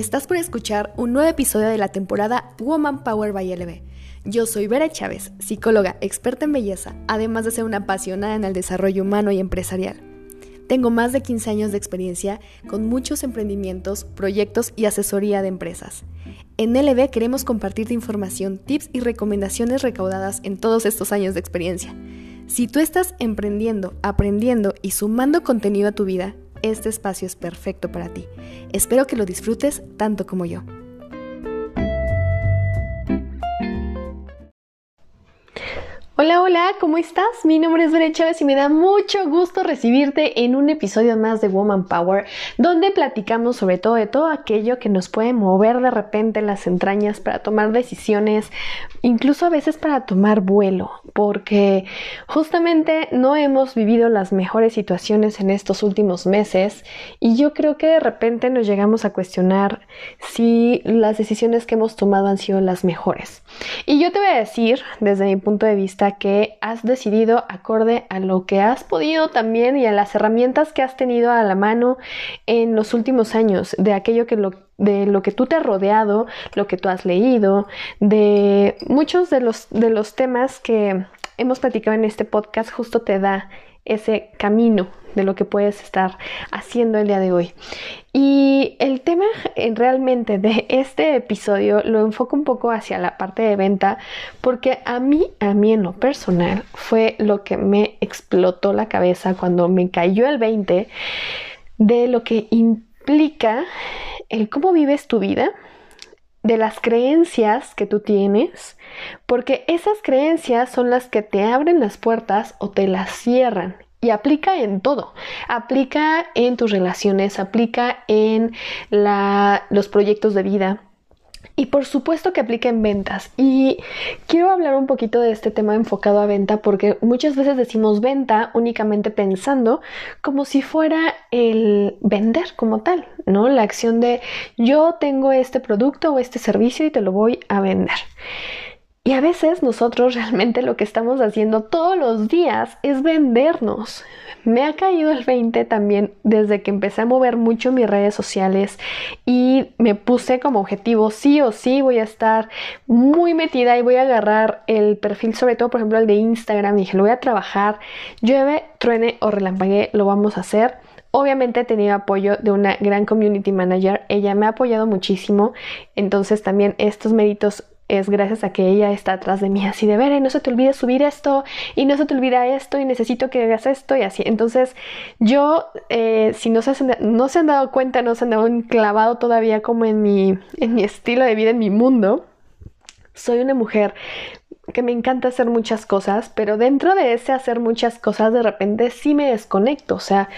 Estás por escuchar un nuevo episodio de la temporada Woman Power by LB. Yo soy Vera Chávez, psicóloga experta en belleza, además de ser una apasionada en el desarrollo humano y empresarial. Tengo más de 15 años de experiencia con muchos emprendimientos, proyectos y asesoría de empresas. En LB queremos compartirte información, tips y recomendaciones recaudadas en todos estos años de experiencia. Si tú estás emprendiendo, aprendiendo y sumando contenido a tu vida, este espacio es perfecto para ti. Espero que lo disfrutes tanto como yo. Hola, hola, ¿cómo estás? Mi nombre es Bere Chávez y me da mucho gusto recibirte en un episodio más de Woman Power, donde platicamos sobre todo de todo aquello que nos puede mover de repente las entrañas para tomar decisiones, incluso a veces para tomar vuelo, porque justamente no hemos vivido las mejores situaciones en estos últimos meses y yo creo que de repente nos llegamos a cuestionar si las decisiones que hemos tomado han sido las mejores. Y yo te voy a decir, desde mi punto de vista, que has decidido acorde a lo que has podido también y a las herramientas que has tenido a la mano en los últimos años, de aquello que lo de lo que tú te has rodeado, lo que tú has leído, de muchos de los, de los temas que hemos platicado en este podcast, justo te da ese camino de lo que puedes estar haciendo el día de hoy. Y el tema realmente de este episodio lo enfoco un poco hacia la parte de venta porque a mí, a mí en lo personal, fue lo que me explotó la cabeza cuando me cayó el 20 de lo que implica el cómo vives tu vida de las creencias que tú tienes, porque esas creencias son las que te abren las puertas o te las cierran. Y aplica en todo. Aplica en tus relaciones, aplica en los proyectos de vida. Y por supuesto que aplica en ventas. Y quiero hablar un poquito de este tema enfocado a venta porque muchas veces decimos venta únicamente pensando como si fuera el vender como tal, ¿no? La acción de yo tengo este producto o este servicio y te lo voy a vender. Y a veces nosotros realmente lo que estamos haciendo todos los días es vendernos. Me ha caído el 20 también desde que empecé a mover mucho mis redes sociales y me puse como objetivo sí o sí voy a estar muy metida y voy a agarrar el perfil, sobre todo por ejemplo el de Instagram. Dije, lo voy a trabajar, llueve, truene o relampaguee, lo vamos a hacer. Obviamente he tenido apoyo de una gran community manager, ella me ha apoyado muchísimo, entonces también estos méritos es gracias a que ella está atrás de mí, así de ver, no se te olvide subir esto y no se te olvida esto y necesito que hagas esto y así. Entonces yo, eh, si no se, no se han dado cuenta, no se han dado un clavado todavía como en mi, en mi estilo de vida, en mi mundo, soy una mujer que me encanta hacer muchas cosas, pero dentro de ese hacer muchas cosas de repente sí me desconecto, o sea,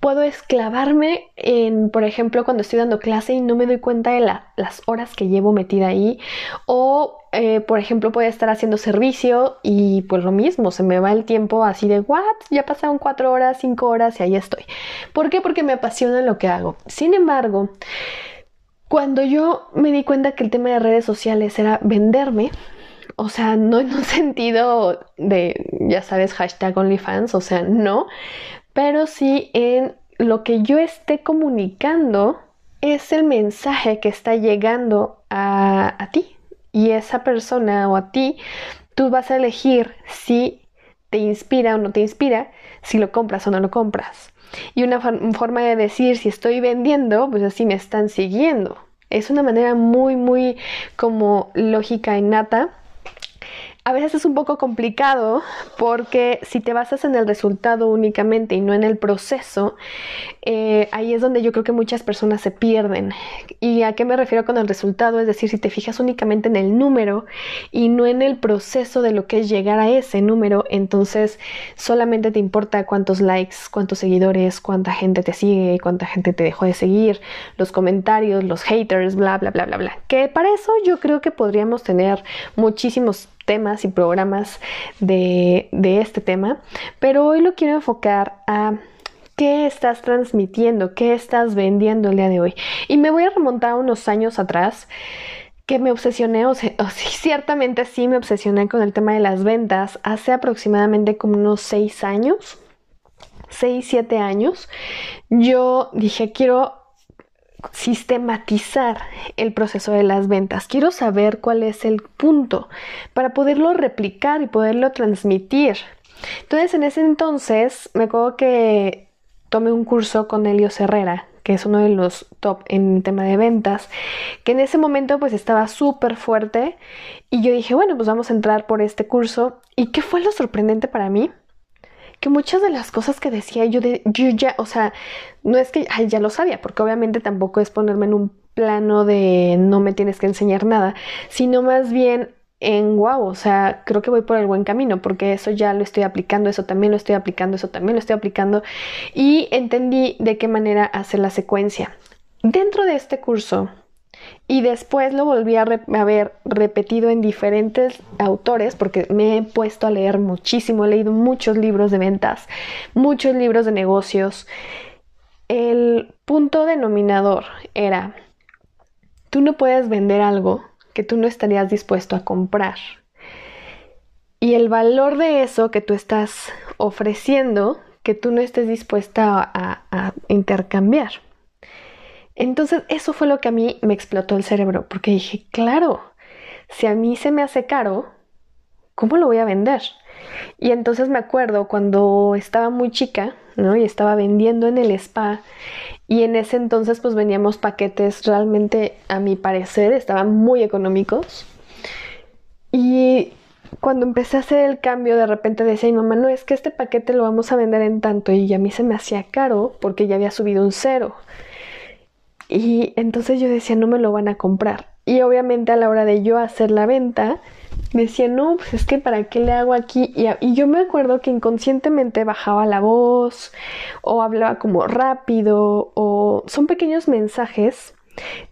puedo esclavarme en, por ejemplo, cuando estoy dando clase y no me doy cuenta de las horas que llevo metida ahí. O, eh, por ejemplo, puedo estar haciendo servicio y pues lo mismo, se me va el tiempo así de, ¿what? Ya pasaron cuatro horas, cinco horas y ahí estoy. ¿Por qué? Porque me apasiona lo que hago. Sin embargo, cuando yo me di cuenta que el tema de redes sociales era venderme, o sea, no en un sentido de, ya sabes, hashtag OnlyFans, o sea, no, pero sí en lo que yo esté comunicando es el mensaje que está llegando a, ti y esa persona o a ti, tú vas a elegir si te inspira o no te inspira, si lo compras o no lo compras. Y una forma de decir si estoy vendiendo, pues así me están siguiendo. Es una manera muy, muy como lógica innata a veces es un poco complicado porque si te basas en el resultado únicamente y no en el proceso, eh, ahí es donde yo creo que muchas personas se pierden. ¿Y a qué me refiero con el resultado? Es decir, si te fijas únicamente en el número y no en el proceso de lo que es llegar a ese número, entonces solamente te importa cuántos likes, cuántos seguidores, cuánta gente te sigue, cuánta gente te dejó de seguir, los comentarios, los haters, bla, bla, bla, bla, bla. Que para eso yo creo que podríamos tener muchísimos temas y programas de, este tema, pero hoy lo quiero enfocar a qué estás transmitiendo, qué estás vendiendo el día de hoy. Y me voy a remontar unos años atrás que me obsesioné, o, ciertamente sí me obsesioné con el tema de las ventas hace aproximadamente como unos seis años, seis, siete años. Yo dije, quiero sistematizar el proceso de las ventas. Quiero saber cuál es el punto para poderlo replicar y poderlo transmitir. Entonces, en ese entonces, me acuerdo que tomé un curso con Elio Herrera, que es uno de los top en tema de ventas, que en ese momento pues estaba súper fuerte y yo dije, bueno, pues vamos a entrar por este curso. ¿Y qué fue lo sorprendente para mí? Que muchas de las cosas que decía yo, de, yo ya, o sea, no es que ya lo sabía, porque obviamente tampoco es ponerme en un plano de no me tienes que enseñar nada, sino más bien en wow, o sea, creo que voy por el buen camino, porque eso ya lo estoy aplicando, eso también lo estoy aplicando, eso también lo estoy aplicando, y entendí de qué manera hacer la secuencia. Dentro de este curso, y después lo volví a, ver repetido en diferentes autores porque me he puesto a leer muchísimo, he leído muchos libros de ventas, muchos libros de negocios. El punto denominador era, tú no puedes vender algo que tú no estarías dispuesto a comprar. Y el valor de eso que tú estás ofreciendo, que tú no estés dispuesta a intercambiar. Entonces eso fue lo que a mí me explotó el cerebro, porque dije, claro, si a mí se me hace caro, ¿cómo lo voy a vender? Y entonces me acuerdo cuando estaba muy chica, ¿no? Y estaba vendiendo en el spa y en ese entonces pues veníamos paquetes realmente a mi parecer estaban muy económicos. Y cuando empecé a hacer el cambio de repente decía mi mamá, no, es que este paquete lo vamos a vender en tanto y a mí se me hacía caro porque ya había subido un cero. Y entonces yo decía, no me lo van a comprar. Y obviamente a la hora de yo hacer la venta, decía, no, pues es que para qué le hago aquí. Y, yo me acuerdo que inconscientemente bajaba la voz o hablaba como rápido o son pequeños mensajes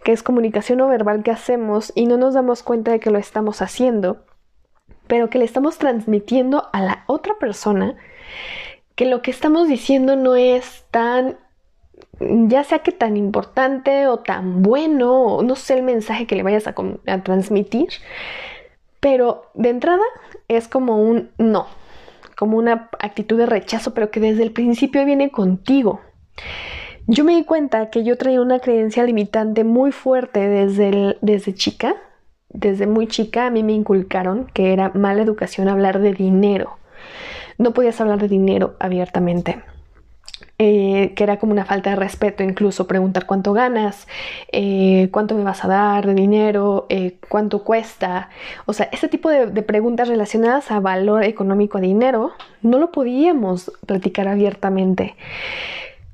que es comunicación no verbal que hacemos y no nos damos cuenta de que lo estamos haciendo, pero que le estamos transmitiendo a la otra persona que lo que estamos diciendo no es tan ya sea que tan importante o tan bueno, no sé el mensaje que le vayas a, transmitir, pero de entrada es como un no, como una actitud de rechazo, pero que desde el principio viene contigo. Yo me di cuenta que yo traía una creencia limitante muy fuerte desde, desde chica, desde muy chica a mí me inculcaron que era mala educación hablar de dinero. No podías hablar de dinero abiertamente. Eh, que era como una falta de respeto, incluso preguntar cuánto ganas, eh, cuánto me vas a dar de dinero, eh, cuánto cuesta. O sea, ese tipo de, de, preguntas relacionadas a valor económico a dinero no lo podíamos platicar abiertamente.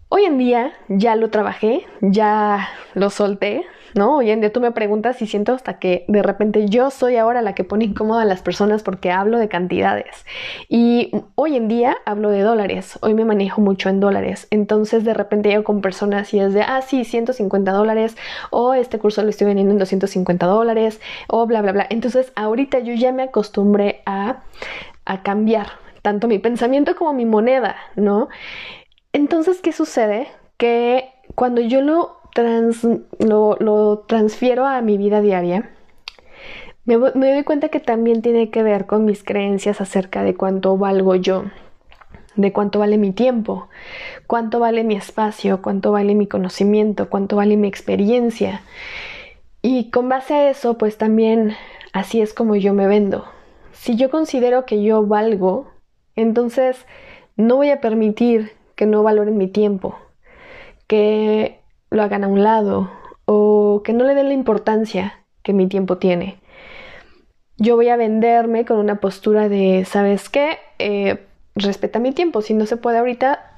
Hoy en día ya lo trabajé, ya lo solté, ¿no? Hoy en día tú me preguntas y siento hasta que de repente yo soy ahora la que pone incómoda a las personas porque hablo de cantidades. Y hoy en día hablo de dólares, hoy me manejo mucho en dólares. Entonces de repente llego con personas y es de, ah, sí, 150 dólares, o este curso lo estoy vendiendo en 250 dólares, o bla, bla, bla. Entonces ahorita yo ya me acostumbré a, a cambiar tanto mi pensamiento como mi moneda, ¿no? Entonces, ¿qué sucede? Que cuando yo lo, lo, transfiero a mi vida diaria, me, me doy cuenta que también tiene que ver con mis creencias acerca de cuánto valgo yo, de cuánto vale mi tiempo, cuánto vale mi espacio, cuánto vale mi conocimiento, cuánto vale mi experiencia. Y con base a eso, pues también así es como yo me vendo. Si yo considero que yo valgo, entonces no voy a permitir que no valoren mi tiempo, que lo hagan a un lado o que no le den la importancia que mi tiempo tiene. Yo voy a venderme con una postura de, ¿sabes qué? Eh, respeta mi tiempo. Si no se puede ahorita,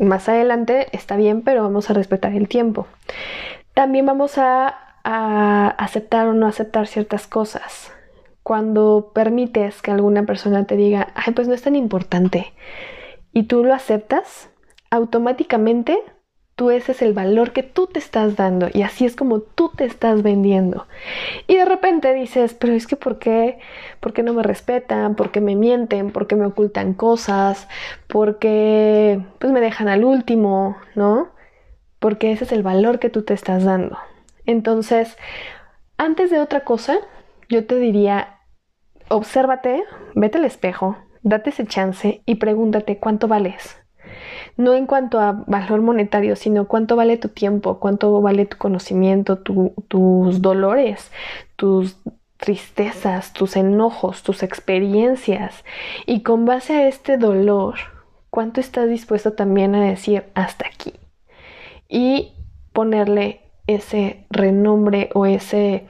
más adelante está bien, pero vamos a respetar el tiempo. También vamos a, a aceptar o no aceptar ciertas cosas. Cuando permites que alguna persona te diga, ay, pues no es tan importante, y tú lo aceptas, automáticamente tú ese es el valor que tú te estás dando y así es como tú te estás vendiendo. Y de repente dices, pero es que ¿por qué? ¿Por qué no me respetan? ¿Por qué me mienten? ¿Por qué me ocultan cosas? ¿Por qué pues me dejan al último? ¿No? Porque ese es el valor que tú te estás dando. Entonces, antes de otra cosa, yo te diría, obsérvate, vete al espejo, date ese chance y pregúntate cuánto vales. No en cuanto a valor monetario, sino cuánto vale tu tiempo, cuánto vale tu conocimiento, tus dolores, tus tristezas, tus enojos, tus experiencias. Y con base a este dolor, cuánto estás dispuesto también a decir hasta aquí. Y ponerle ese renombre o ese,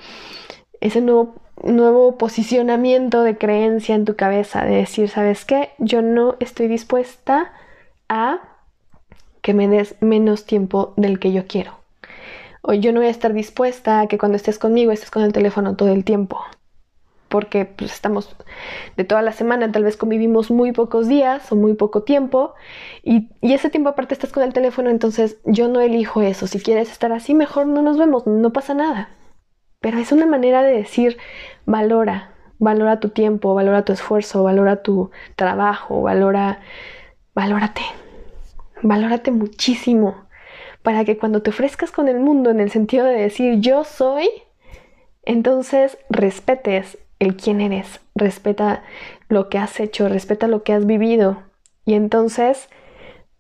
ese nuevo, nuevo posicionamiento de creencia en tu cabeza, de decir, ¿sabes qué? Yo no estoy dispuesta a que me des menos tiempo del que yo quiero. O yo no voy a estar dispuesta a que cuando estés conmigo estés con el teléfono todo el tiempo. Porque pues, estamos de toda la semana, tal vez convivimos muy pocos días o muy poco tiempo. Y, y ese tiempo aparte estás con el teléfono, entonces yo no elijo eso. Si quieres estar así, mejor no nos vemos, no pasa nada. Pero es una manera de decir, valora, valora tu tiempo, valora tu esfuerzo, valora tu trabajo, valora valórate, valórate muchísimo para que cuando te ofrezcas con el mundo en el sentido de decir yo soy, entonces respetes el quién eres, respeta lo que has hecho, respeta lo que has vivido. Y entonces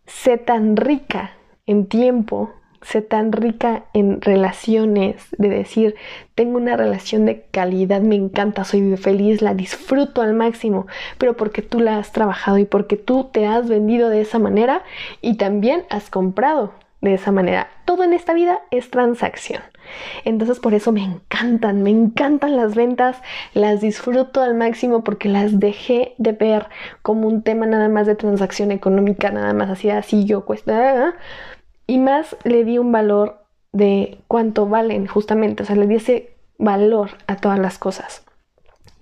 sé tan rica en tiempo sé tan rica en relaciones, de decir, tengo una relación de calidad, me encanta, soy feliz, la disfruto al máximo, pero porque tú la has trabajado y porque tú te has vendido de esa manera y también has comprado de esa manera. Todo en esta vida es transacción. Entonces por eso me encantan, me encantan las ventas, las disfruto al máximo porque las dejé de ver como un tema nada más de transacción económica, nada más así, así yo cuesta, y más le di un valor de cuánto valen justamente, o sea, le di ese valor a todas las cosas.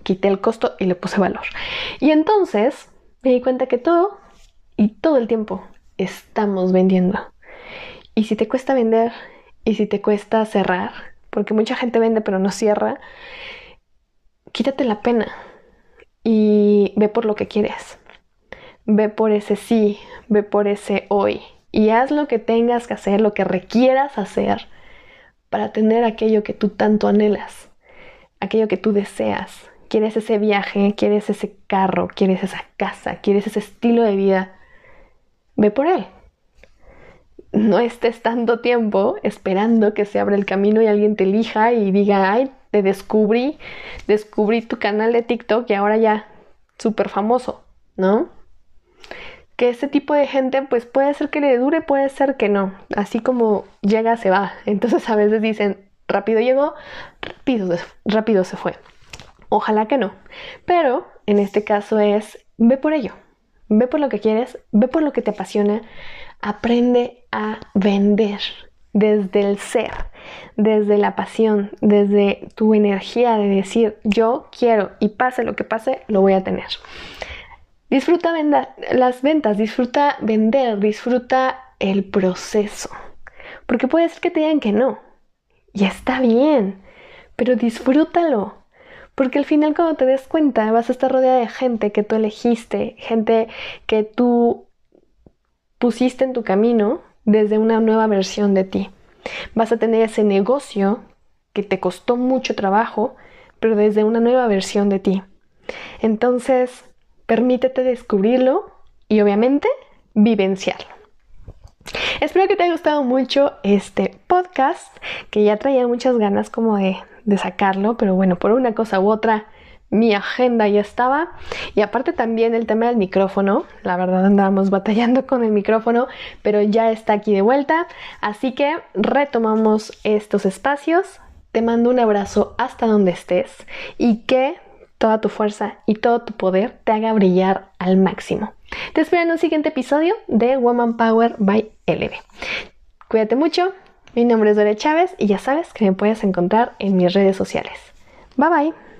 Quité el costo y le puse valor. Y entonces me di cuenta que todo y todo el tiempo estamos vendiendo. Y si te cuesta vender y si te cuesta cerrar, porque mucha gente vende pero no cierra, quítate la pena y ve por lo que quieres. Ve por ese sí, ve por ese hoy y haz lo que tengas que hacer, lo que requieras hacer para tener aquello que tú tanto anhelas, aquello que tú deseas. Quieres ese viaje, quieres ese carro, quieres esa casa, quieres ese estilo de vida. Ve por él. No estés tanto tiempo esperando que se abra el camino y alguien te elija y diga, ay, te descubrí, descubrí tu canal de TikTok y ahora ya, súper famoso, ¿no? Que ese tipo de gente pues puede ser que le dure, puede ser que no. Así como llega, se va. Entonces a veces dicen, rápido llegó, rápido, rápido se fue. Ojalá que no. Pero en este caso es, ve por ello. Ve por lo que quieres, ve por lo que te apasiona. Aprende a vender desde el ser, desde la pasión, desde tu energía de decir yo quiero y pase lo que pase, lo voy a tener. Disfruta las ventas, disfruta vender, disfruta el proceso. Porque puede ser que te digan que no. Y está bien, pero disfrútalo. Porque al final cuando te des cuenta vas a estar rodeada de gente que tú elegiste, gente que tú pusiste en tu camino desde una nueva versión de ti. Vas a tener ese negocio que te costó mucho trabajo, pero desde una nueva versión de ti. Entonces, Permítete descubrirlo y obviamente vivenciarlo. Espero que te haya gustado mucho este podcast, que ya traía muchas ganas como de, de sacarlo, pero bueno, por una cosa u otra mi agenda ya estaba. Y aparte también el tema del micrófono. La verdad andábamos batallando con el micrófono, pero ya está aquí de vuelta. Así que retomamos estos espacios. Te mando un abrazo hasta donde estés y que toda tu fuerza y todo tu poder te haga brillar al máximo. Te espero en un siguiente episodio de Woman Power by LB. Cuídate mucho, mi nombre es Dore Chávez y ya sabes que me puedes encontrar en mis redes sociales. Bye bye.